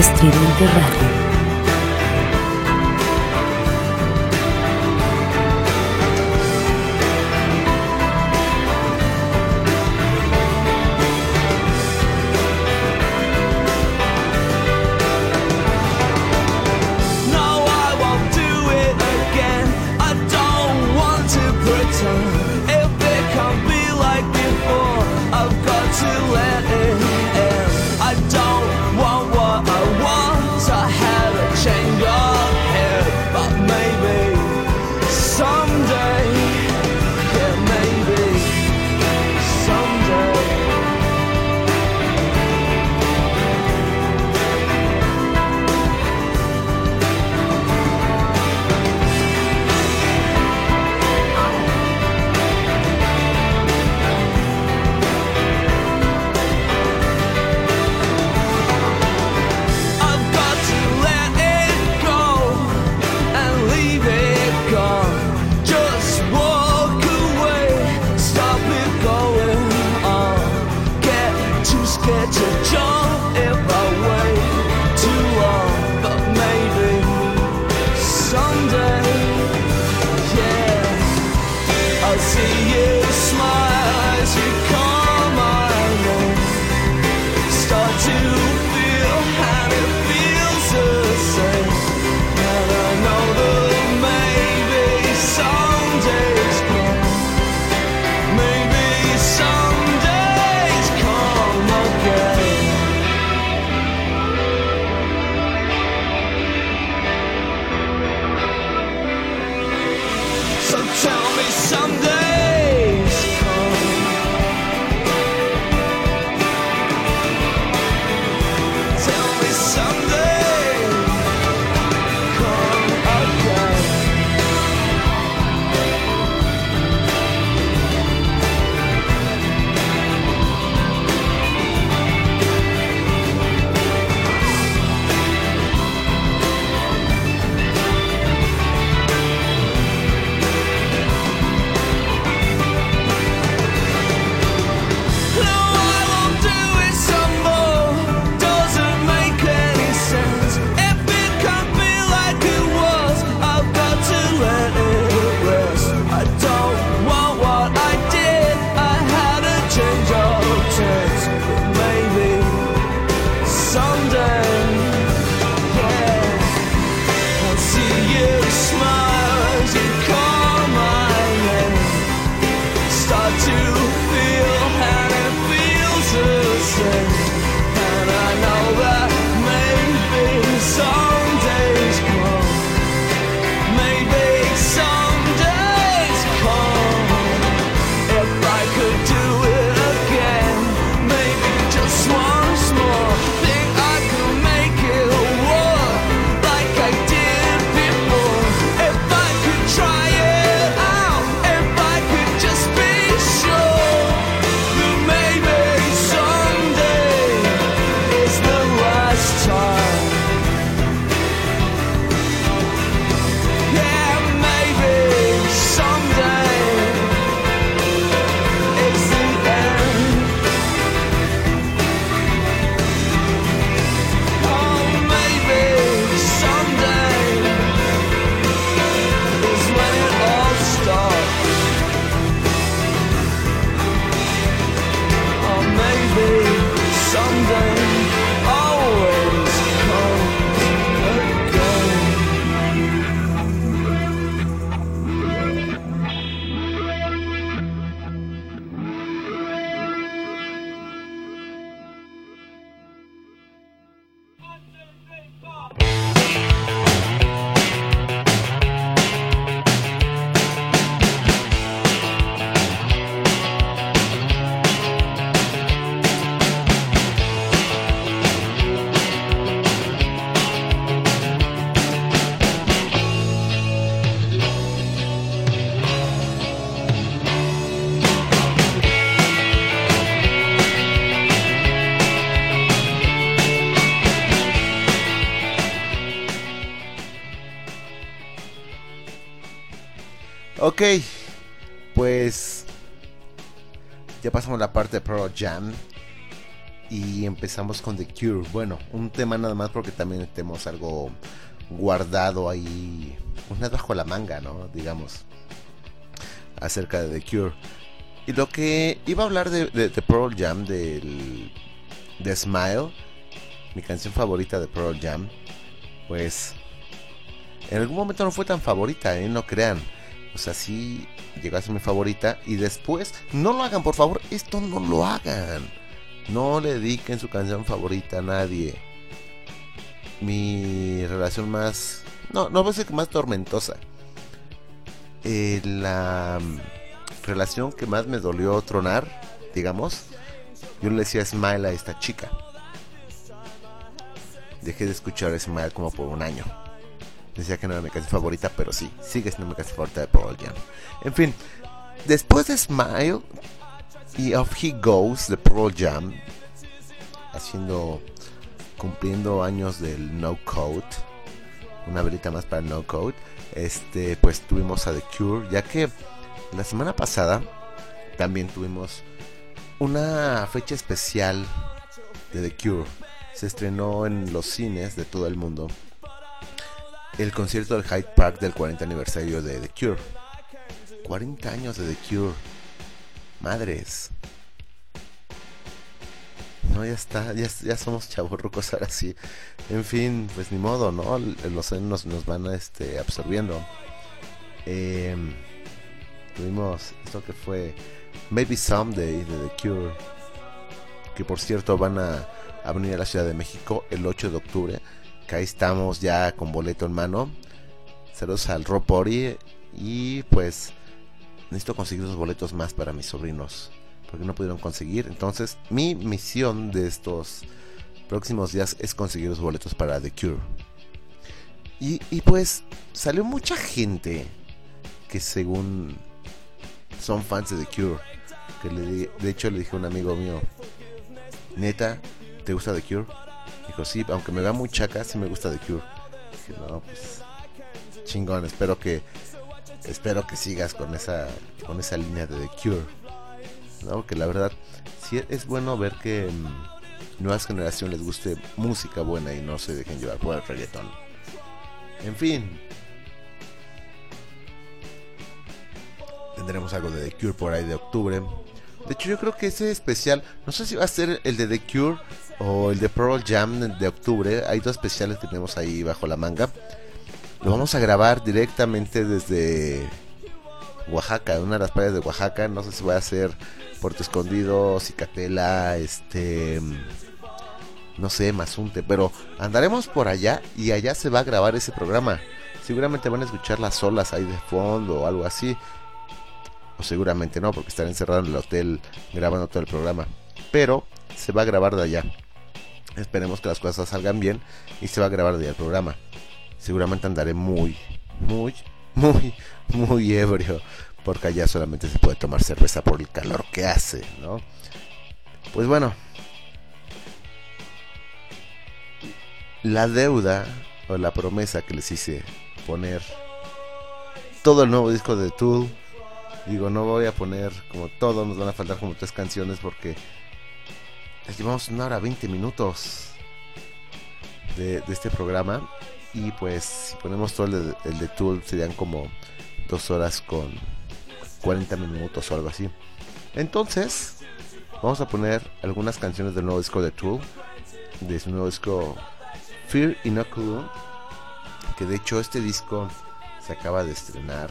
Estridente Radio. Ok, pues ya pasamos la parte de Pro Jam. y empezamos con The Cure. Bueno, un tema nada más porque también tenemos algo guardado ahí, una bajo la manga, ¿no? Digamos, acerca de The Cure. Y lo que iba a hablar de, de, de Pearl Jam, del, de Smile, mi canción favorita de Pearl Jam, pues en algún momento no fue tan favorita, ¿eh? no crean. O sea, sí llegó a ser mi favorita. Y después, no lo hagan, por favor, esto no lo hagan. No le dediquen su canción favorita a nadie. Mi relación más... No, no voy a decir más tormentosa. Eh, la mm, relación que más me dolió tronar, digamos, yo le decía Smile a esta chica. Dejé de escuchar Smile como por un año. Decía que no era mi canción favorita, pero sí, sigue siendo mi canción favorita de Paul Jam. En fin, después de Smile y Off He Goes de Pearl Jam, haciendo, cumpliendo años del No Code, una velita más para el No Code, este, pues tuvimos a The Cure, ya que la semana pasada también tuvimos una fecha especial de The Cure. Se estrenó en los cines de todo el mundo el concierto del Hyde Park del 40 aniversario de The Cure. 40 años de The Cure. Madres. No, ya está, ya, ya somos chavorrucos ahora sí. En fin, pues ni modo, ¿no? Los años nos, van este, absorbiendo. Eh, tuvimos esto que fue Maybe Someday de The Cure. Que por cierto van a, a venir a la Ciudad de México el 8 de octubre ahí estamos ya con boleto en mano. Saludos al Ropori y pues necesito conseguir dos boletos más para mis sobrinos porque no pudieron conseguir. Entonces mi misión de estos próximos días es conseguir los boletos para The Cure. Y, pues salió mucha gente que según son fans de The Cure. Que de hecho le dije a un amigo mío, neta, ¿te gusta The Cure? Dijo, sí, aunque me vea muy chaca, sí me gusta The Cure. No, pues chingón, espero que espero que sigas con esa con esa línea de The Cure. ¿no? La verdad sí es bueno ver que mm, nuevas generaciones les guste música buena y no se dejen llevar por el reggaetón. En fin. Tendremos algo de The Cure por ahí de octubre. De hecho, yo creo que ese especial, no sé si va a ser el de The Cure o el de Pearl Jam de octubre. Hay dos especiales que tenemos ahí bajo la manga. Lo vamos a grabar directamente desde Oaxaca, una de las playas de Oaxaca. No sé si va a ser Puerto Escondido, Cicatela, este. No sé, Mazunte, pero andaremos por allá y allá se va a grabar ese programa. Seguramente van a escuchar las olas ahí de fondo o algo así. O seguramente no, porque estaré encerrado en el hotel grabando todo el programa. Pero se va a grabar de allá. Esperemos que las cosas salgan bien y se va a grabar el programa. Seguramente andaré muy, muy, muy, muy ebrio. Porque allá solamente se puede tomar cerveza por el calor que hace, ¿no? Pues bueno. La deuda o la promesa que les hice poner todo el nuevo disco de Tool Digo, no voy a poner como todo, nos van a faltar como tres canciones porque llevamos una hora 20 minutos de, este programa. Y pues si ponemos todo el de, el de Tool serían como dos horas con 40 minutos o algo así. Entonces, vamos a poner algunas canciones del nuevo disco de Tool, de su nuevo disco Fear Inoculum, que de hecho este disco se acaba de estrenar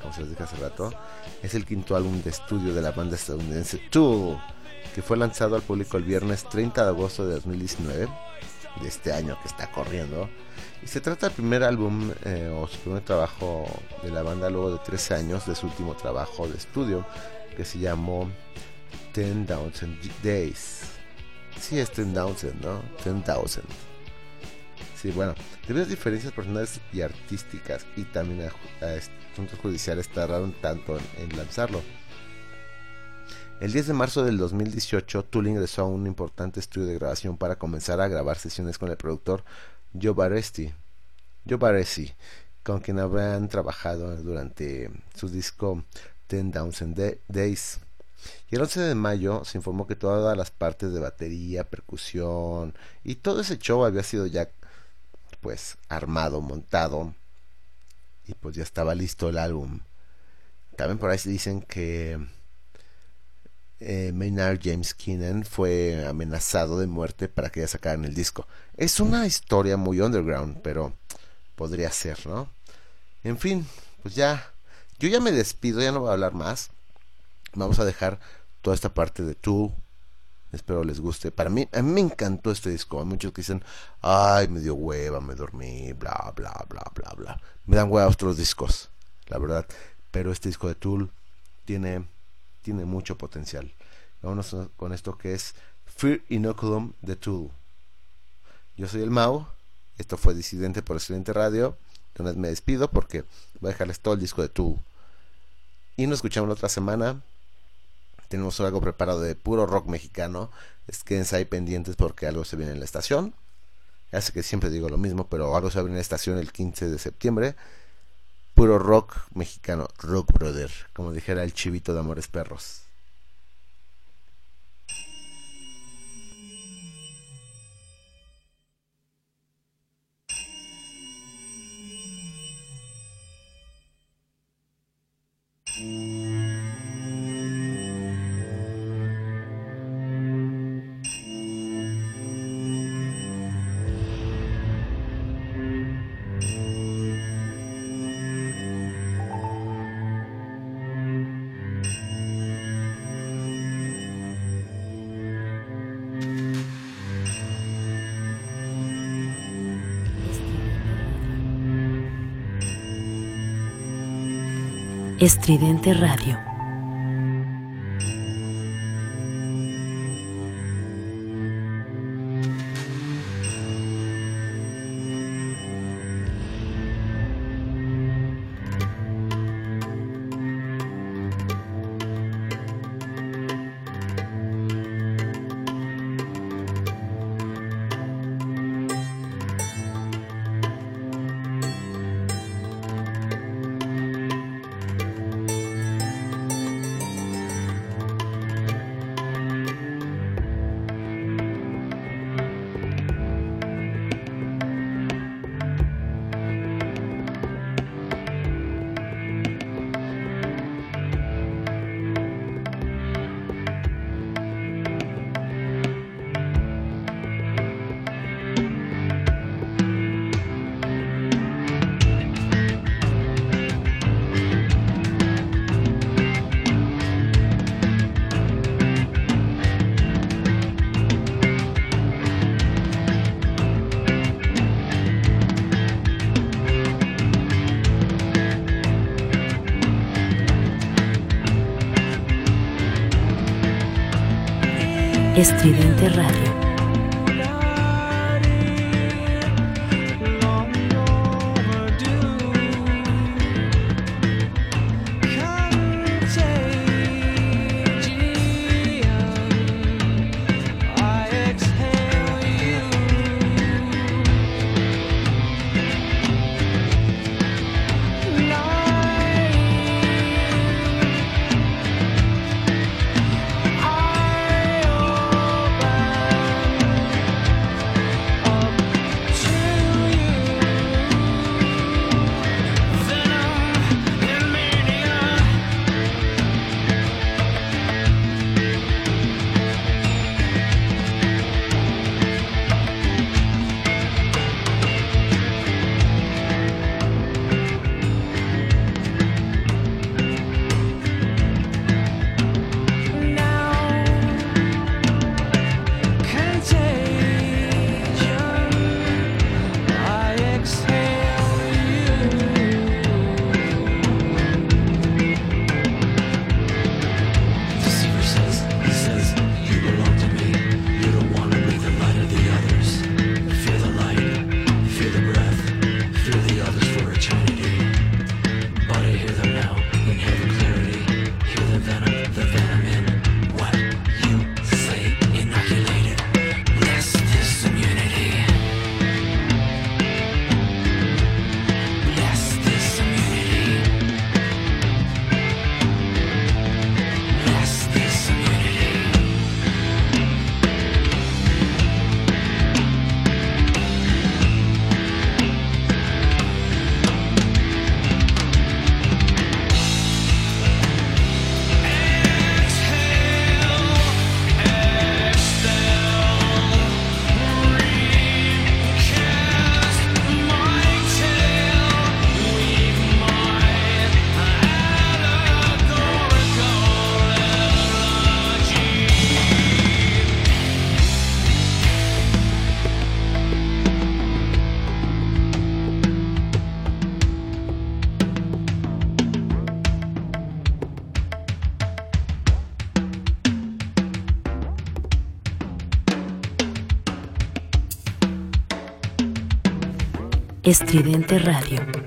como se les dije hace rato, es el quinto álbum de estudio de la banda estadounidense Tool, que fue lanzado al público el viernes 30 de agosto de 2019, de este año que está corriendo. Y se trata del primer álbum eh, o su primer trabajo de la banda luego de 13 años de su último trabajo de estudio, que se llamó Ten Thousand Days. Sí, es Ten Thousand, ¿no? Ten Thousand. Sí, bueno, debido a diferencias personales y artísticas y también a, asuntos judiciales tardaron tanto en, lanzarlo. El 10 de marzo del 2018, Tool ingresó a un importante estudio de grabación para comenzar a grabar sesiones con el productor Joe Baresti, Joe Baresi, con quien habían trabajado durante su disco Ten Thousand Days. Y el 11 de mayo se informó que todas las partes de batería, percusión y todo ese show había sido ya pues armado, montado y pues ya estaba listo el álbum. También por ahí se dicen que eh, Maynard James Keenan fue amenazado de muerte para que ya sacaran el disco. Es una historia muy underground, pero podría ser, ¿no? En fin, pues ya, yo ya me despido, ya no voy a hablar más. Vamos a dejar toda esta parte de Tool. Espero les guste. Para mí, a mí me encantó este disco. Hay muchos que dicen, ay, me dio hueva, me dormí, bla, bla, bla, bla, bla. Me dan hueva otros discos, la verdad. Pero este disco de Tool tiene, tiene mucho potencial. Vámonos con esto que es Fear Inoculum de Tool. Yo soy el Mau. Esto fue Disidente por Excelente Radio. Entonces me despido porque voy a dejarles todo el disco de Tool. Y nos escuchamos la otra semana. Tenemos algo preparado de puro rock mexicano. Es quédense ahí pendientes porque algo se viene en la estación. Sé que siempre digo lo mismo, pero algo se venir en la estación el 15 de septiembre. Puro rock mexicano, rock brother, como dijera el chivito de Amores Perros. Estridente Radio. Estridente Radio.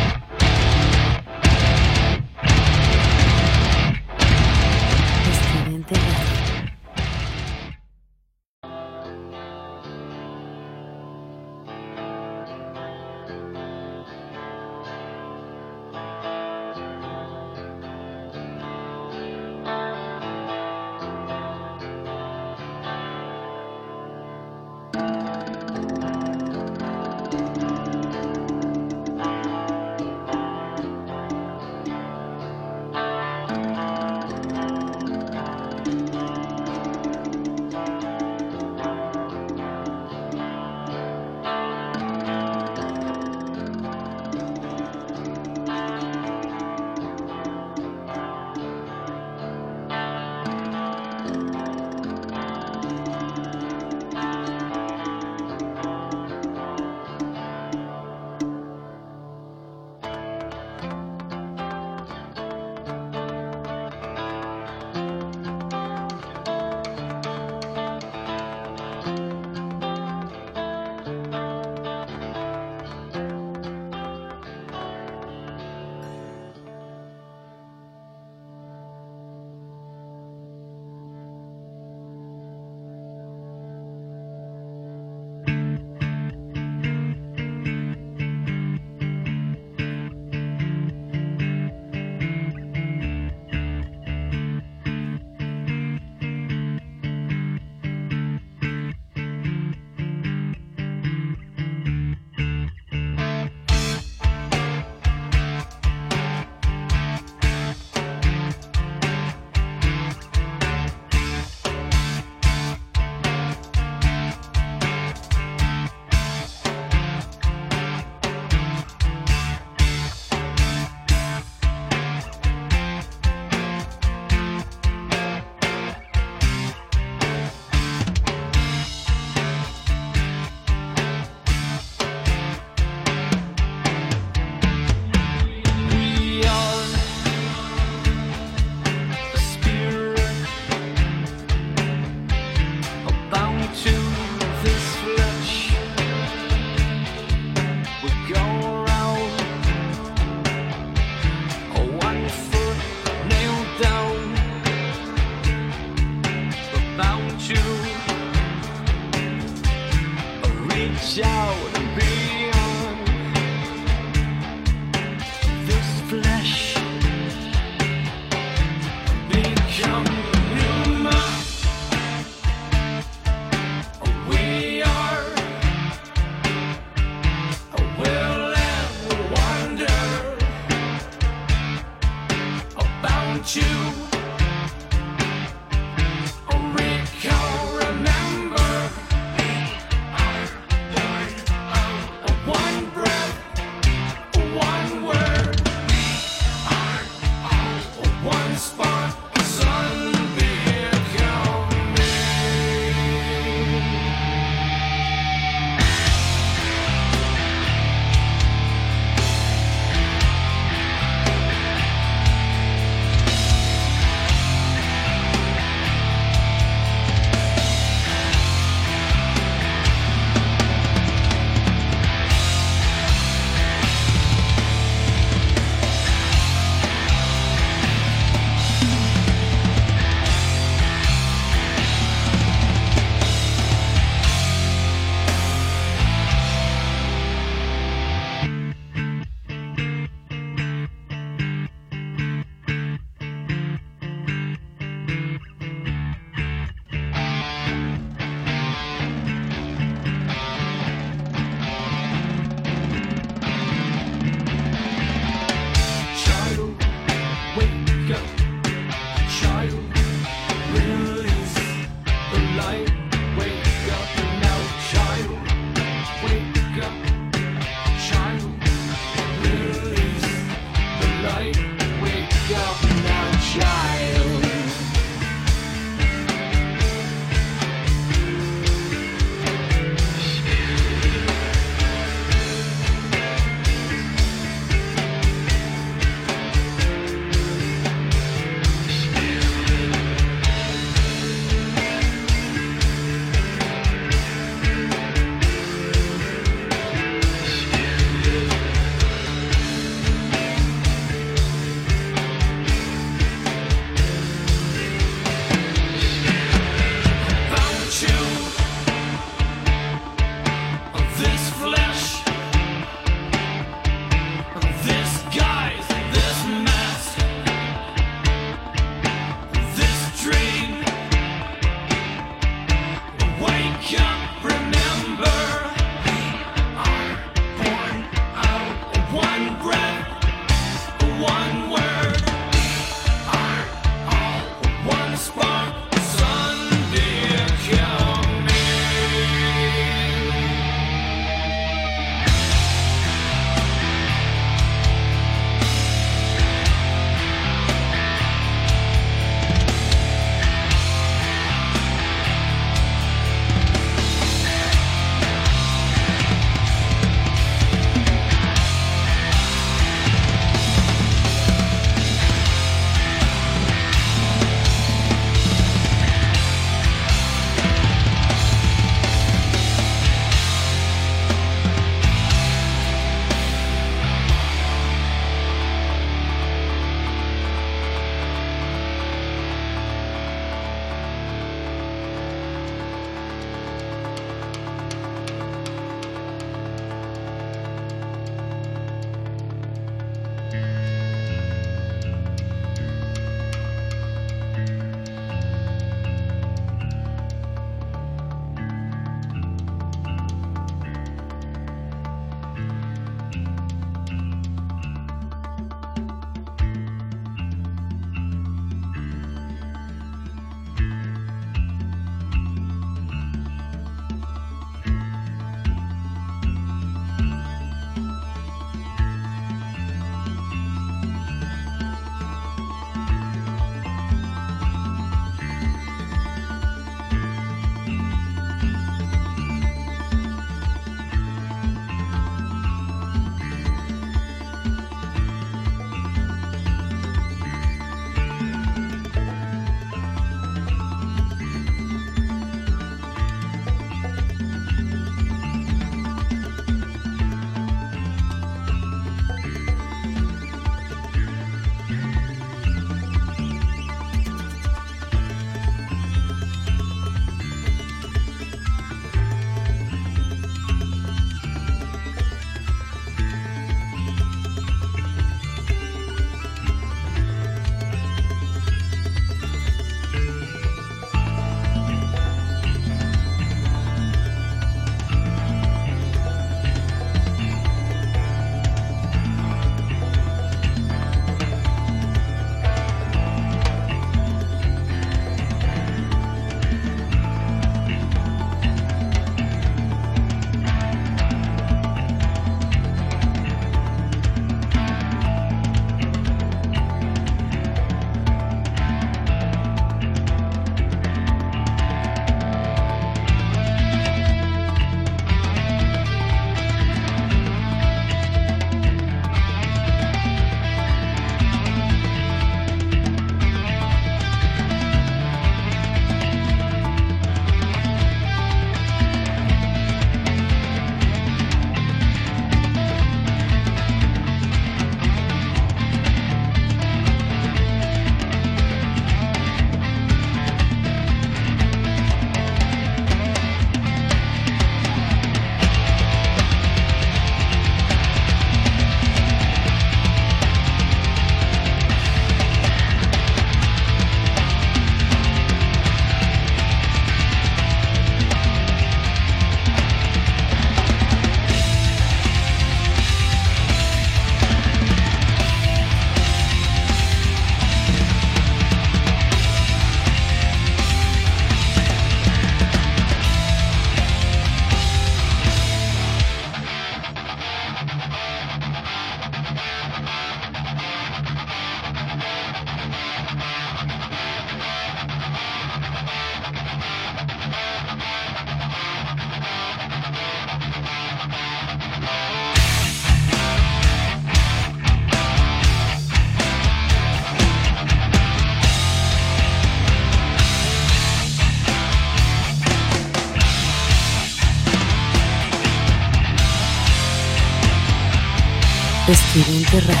Terra.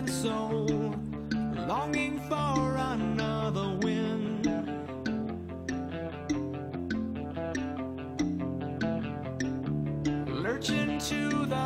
and soul, longing for another wind. Lurching to the.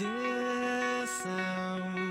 December.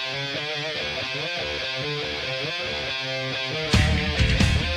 Thank you.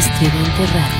Estridente Radio.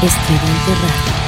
Estridente Radio.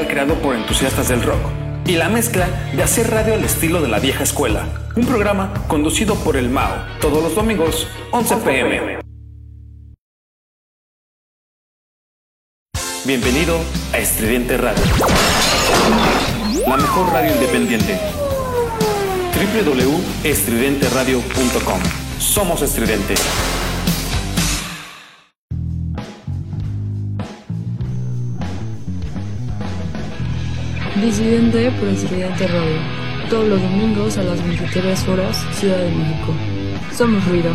Creado por entusiastas del rock. Y la mezcla de hacer radio al estilo de la vieja escuela. Un programa conducido por el Mao, todos los domingos, 11 pm. Bienvenido a Estridente Radio. La mejor radio independiente. www.estridenteradio.com. Somos estridente. Disidente por Estudiante Radio. Todos los domingos a las 23 horas, Ciudad de México. Somos ruido.